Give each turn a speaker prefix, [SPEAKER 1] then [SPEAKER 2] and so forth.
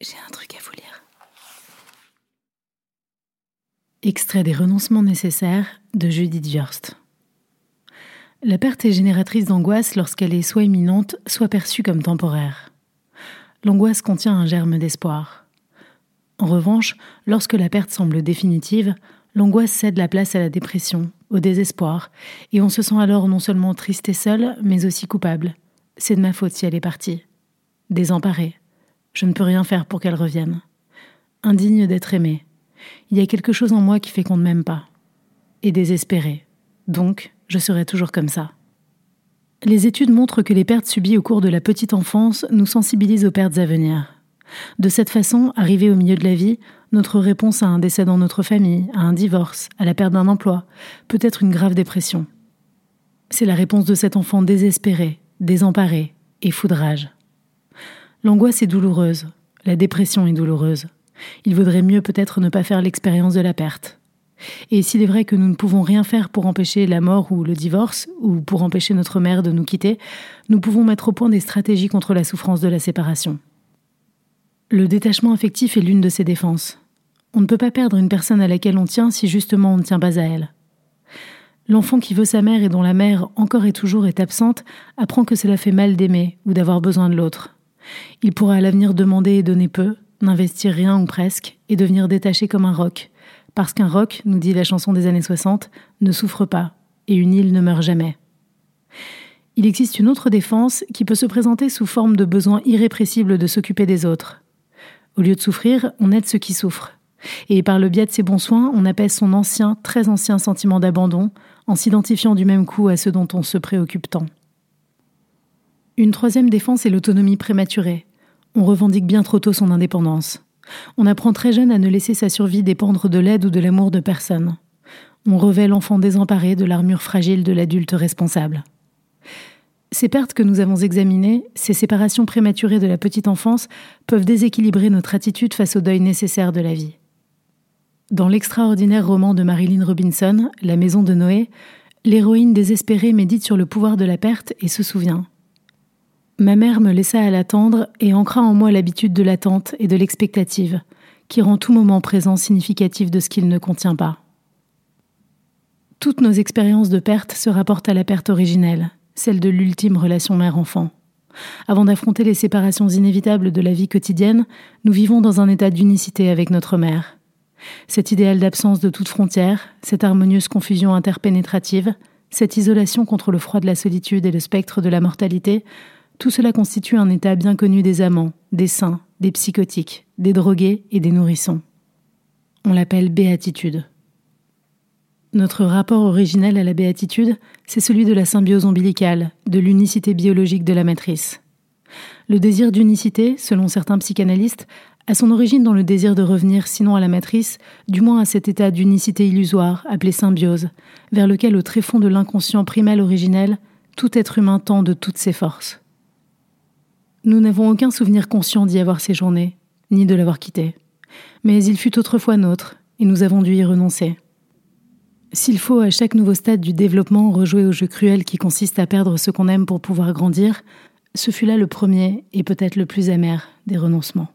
[SPEAKER 1] J'ai un truc à vous lire.
[SPEAKER 2] Extrait des renoncements nécessaires de Judith Viorst. La perte est génératrice d'angoisse lorsqu'elle est soit imminente, soit perçue comme temporaire. L'angoisse contient un germe d'espoir. En revanche, lorsque la perte semble définitive, l'angoisse cède la place à la dépression, au désespoir, et on se sent alors non seulement triste et seul, mais aussi coupable. C'est de ma faute si elle est partie. Désemparée. Je ne peux rien faire pour qu'elle revienne. Indigne d'être aimée. Il y a quelque chose en moi qui fait qu'on ne m'aime pas. Et désespérée. Donc, je serai toujours comme ça. Les études montrent que les pertes subies au cours de la petite enfance nous sensibilisent aux pertes à venir. De cette façon, arrivé au milieu de la vie, notre réponse à un décès dans notre famille, à un divorce, à la perte d'un emploi, peut être une grave dépression. C'est la réponse de cet enfant désespéré, désemparé et foudrage. L'angoisse est douloureuse, la dépression est douloureuse. Il vaudrait mieux peut-être ne pas faire l'expérience de la perte. Et s'il est vrai que nous ne pouvons rien faire pour empêcher la mort ou le divorce, ou pour empêcher notre mère de nous quitter, nous pouvons mettre au point des stratégies contre la souffrance de la séparation. Le détachement affectif est l'une de ces défenses. On ne peut pas perdre une personne à laquelle on tient si justement on ne tient pas à elle. L'enfant qui veut sa mère et dont la mère encore et toujours est absente apprend que cela fait mal d'aimer ou d'avoir besoin de l'autre. Il pourra à l'avenir demander et donner peu, n'investir rien ou presque, et devenir détaché comme un roc, parce qu'un roc, nous dit la chanson des années 60, ne souffre pas, et une île ne meurt jamais. Il existe une autre défense qui peut se présenter sous forme de besoin irrépressible de s'occuper des autres. Au lieu de souffrir, on aide ceux qui souffrent. Et par le biais de ces bons soins, on apaise son ancien, très ancien sentiment d'abandon, en s'identifiant du même coup à ceux dont on se préoccupe tant. Une troisième défense est l'autonomie prématurée. On revendique bien trop tôt son indépendance. On apprend très jeune à ne laisser sa survie dépendre de l'aide ou de l'amour de personne. On revêt l'enfant désemparé de l'armure fragile de l'adulte responsable. Ces pertes que nous avons examinées, ces séparations prématurées de la petite enfance, peuvent déséquilibrer notre attitude face au deuil nécessaire de la vie. Dans l'extraordinaire roman de Marilyn Robinson, La maison de Noé, l'héroïne désespérée médite sur le pouvoir de la perte et se souvient Ma mère me laissa à l'attendre et ancra en moi l'habitude de l'attente et de l'expectative, qui rend tout moment présent significatif de ce qu'il ne contient pas. Toutes nos expériences de perte se rapportent à la perte originelle, celle de l'ultime relation mère-enfant. Avant d'affronter les séparations inévitables de la vie quotidienne, nous vivons dans un état d'unicité avec notre mère. Cet idéal d'absence de toute frontière, cette harmonieuse confusion interpénétrative, cette isolation contre le froid de la solitude et le spectre de la mortalité tout cela constitue un état bien connu des amants, des saints, des psychotiques, des drogués et des nourrissons. On l'appelle béatitude. Notre rapport originel à la béatitude, c'est celui de la symbiose ombilicale, de l'unicité biologique de la matrice. Le désir d'unicité, selon certains psychanalystes, a son origine dans le désir de revenir sinon à la matrice, du moins à cet état d'unicité illusoire, appelé symbiose, vers lequel au tréfonds de l'inconscient primal originel, tout être humain tend de toutes ses forces. Nous n'avons aucun souvenir conscient d'y avoir séjourné, ni de l'avoir quitté. Mais il fut autrefois nôtre, et nous avons dû y renoncer. S'il faut à chaque nouveau stade du développement rejouer au jeu cruel qui consiste à perdre ce qu'on aime pour pouvoir grandir, ce fut là le premier et peut-être le plus amer des renoncements.